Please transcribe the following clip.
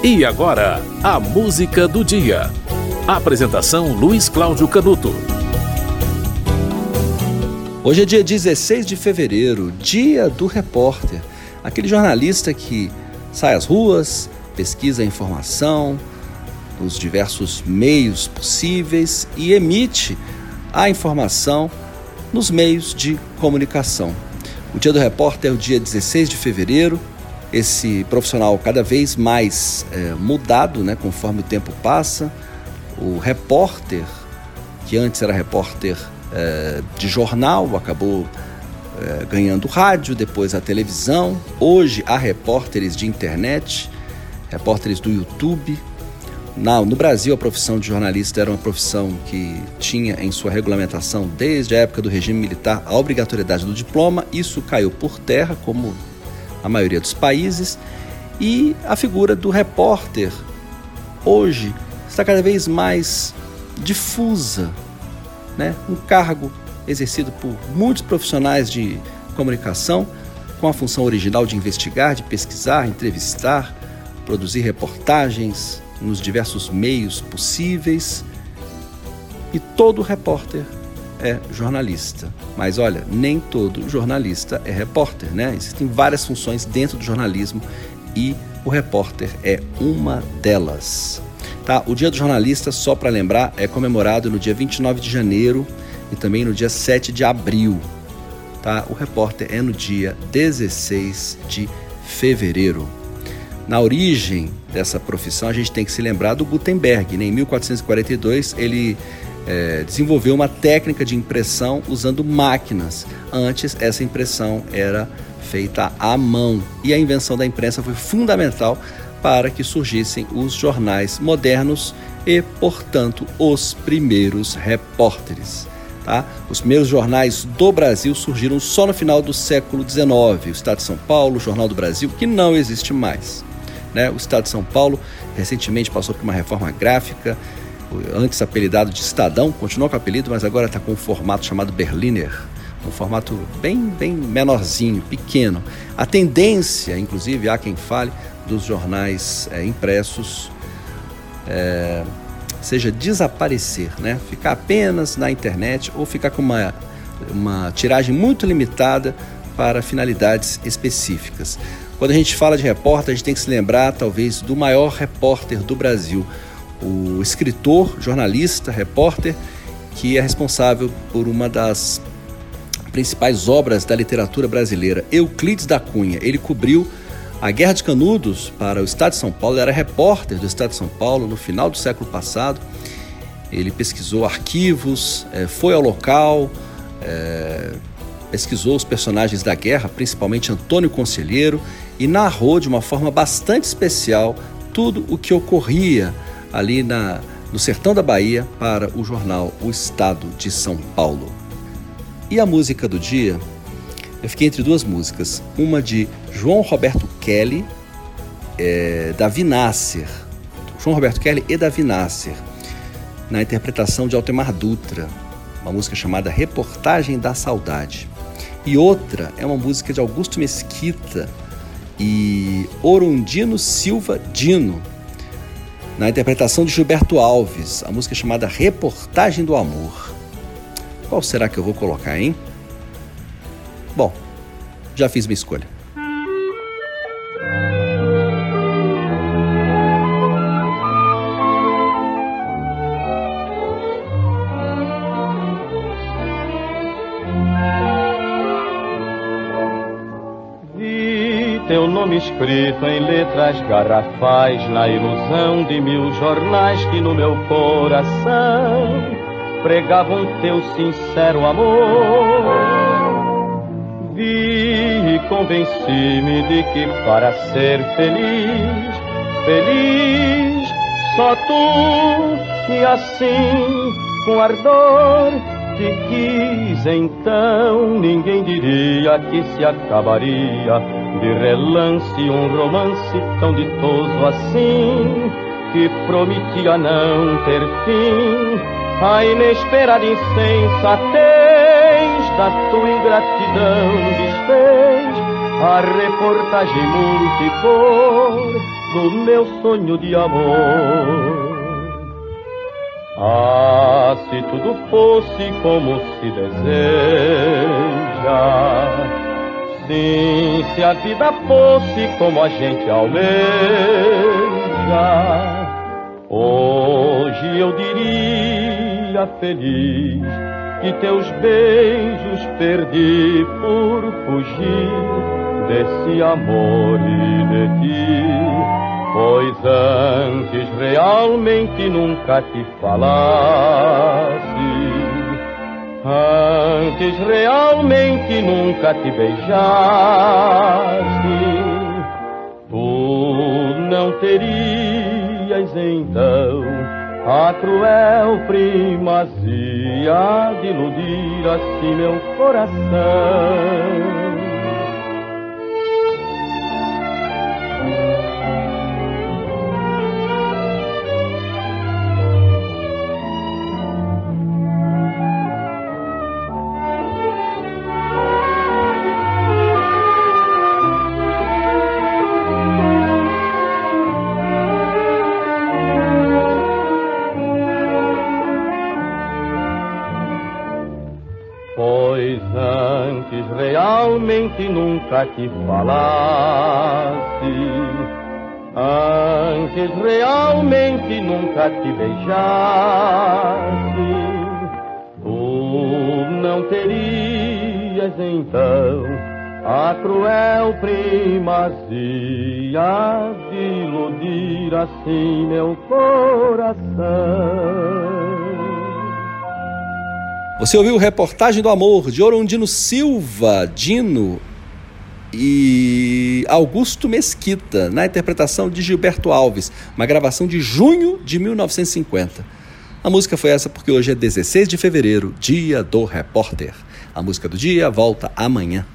E agora, a música do dia. Apresentação Luiz Cláudio Canuto. Hoje é dia 16 de fevereiro, dia do repórter, aquele jornalista que sai às ruas, pesquisa a informação nos diversos meios possíveis e emite a informação nos meios de comunicação. O dia do repórter é o dia 16 de fevereiro, esse profissional cada vez mais é, mudado, né, conforme o tempo passa. O repórter, que antes era repórter é, de jornal, acabou é, ganhando rádio, depois a televisão. Hoje há repórteres de internet, repórteres do YouTube. Na, no Brasil, a profissão de jornalista era uma profissão que tinha em sua regulamentação, desde a época do regime militar, a obrigatoriedade do diploma. Isso caiu por terra, como a maioria dos países, e a figura do repórter hoje está cada vez mais difusa, né? Um cargo exercido por muitos profissionais de comunicação com a função original de investigar, de pesquisar, entrevistar, produzir reportagens nos diversos meios possíveis. E todo repórter é jornalista. Mas olha, nem todo jornalista é repórter, né? Existem várias funções dentro do jornalismo e o repórter é uma delas. Tá? O Dia do Jornalista, só para lembrar, é comemorado no dia 29 de janeiro e também no dia 7 de abril. Tá? O repórter é no dia 16 de fevereiro. Na origem dessa profissão, a gente tem que se lembrar do Gutenberg. Né? Em 1442, ele é, desenvolveu uma técnica de impressão usando máquinas. Antes, essa impressão era feita à mão e a invenção da imprensa foi fundamental para que surgissem os jornais modernos e, portanto, os primeiros repórteres. Tá? Os primeiros jornais do Brasil surgiram só no final do século XIX. O Estado de São Paulo, o Jornal do Brasil, que não existe mais. Né? O Estado de São Paulo recentemente passou por uma reforma gráfica, antes apelidado de Estadão, continuou com o apelido, mas agora está com um formato chamado Berliner, um formato bem, bem menorzinho, pequeno. A tendência, inclusive, há quem fale, dos jornais é, impressos é, seja desaparecer, né? ficar apenas na internet ou ficar com uma, uma tiragem muito limitada para finalidades específicas. Quando a gente fala de repórter, a gente tem que se lembrar, talvez, do maior repórter do Brasil, o escritor, jornalista, repórter, que é responsável por uma das principais obras da literatura brasileira, Euclides da Cunha. Ele cobriu a Guerra de Canudos para o Estado de São Paulo, era repórter do Estado de São Paulo no final do século passado. Ele pesquisou arquivos, eh, foi ao local, é, pesquisou os personagens da guerra, principalmente Antônio Conselheiro, e narrou de uma forma bastante especial tudo o que ocorria ali na, no sertão da Bahia para o jornal O Estado de São Paulo. E a música do dia, eu fiquei entre duas músicas, uma de João Roberto Kelly, é, Davi Nasser, João Roberto Kelly e Davi Nasser, na interpretação de Altemar Dutra, uma música chamada Reportagem da Saudade. E outra é uma música de Augusto Mesquita e Orundino Silva Dino, na interpretação de Gilberto Alves, a música chamada Reportagem do Amor. Qual será que eu vou colocar, hein? Bom, já fiz minha escolha. Nome escrito em letras garrafais, na ilusão de mil jornais que no meu coração pregavam teu sincero amor. Vi e convenci-me de que para ser feliz, feliz, só tu e assim com ardor te quis então, ninguém diria que se acabaria de relance um romance tão ditoso assim que prometia não ter fim. A inesperada insensatez da tua ingratidão desfez a reportagem multicor do meu sonho de amor. Ah, se tudo fosse como se deseja, sim, se a vida fosse como a gente almeja, hoje eu diria feliz que teus beijos perdi por fugir desse amor e de ti. Pois antes realmente nunca te falasse, antes realmente nunca te beijasse, tu não terias então a cruel primazia de iludir assim meu coração. Realmente nunca te falasse, antes realmente nunca te beijasse, tu não terias então a cruel primazia de iludir assim meu coração. Você ouviu Reportagem do Amor de Orondino Silva, Dino e Augusto Mesquita, na interpretação de Gilberto Alves, uma gravação de junho de 1950. A música foi essa porque hoje é 16 de fevereiro, dia do repórter. A música do dia volta amanhã.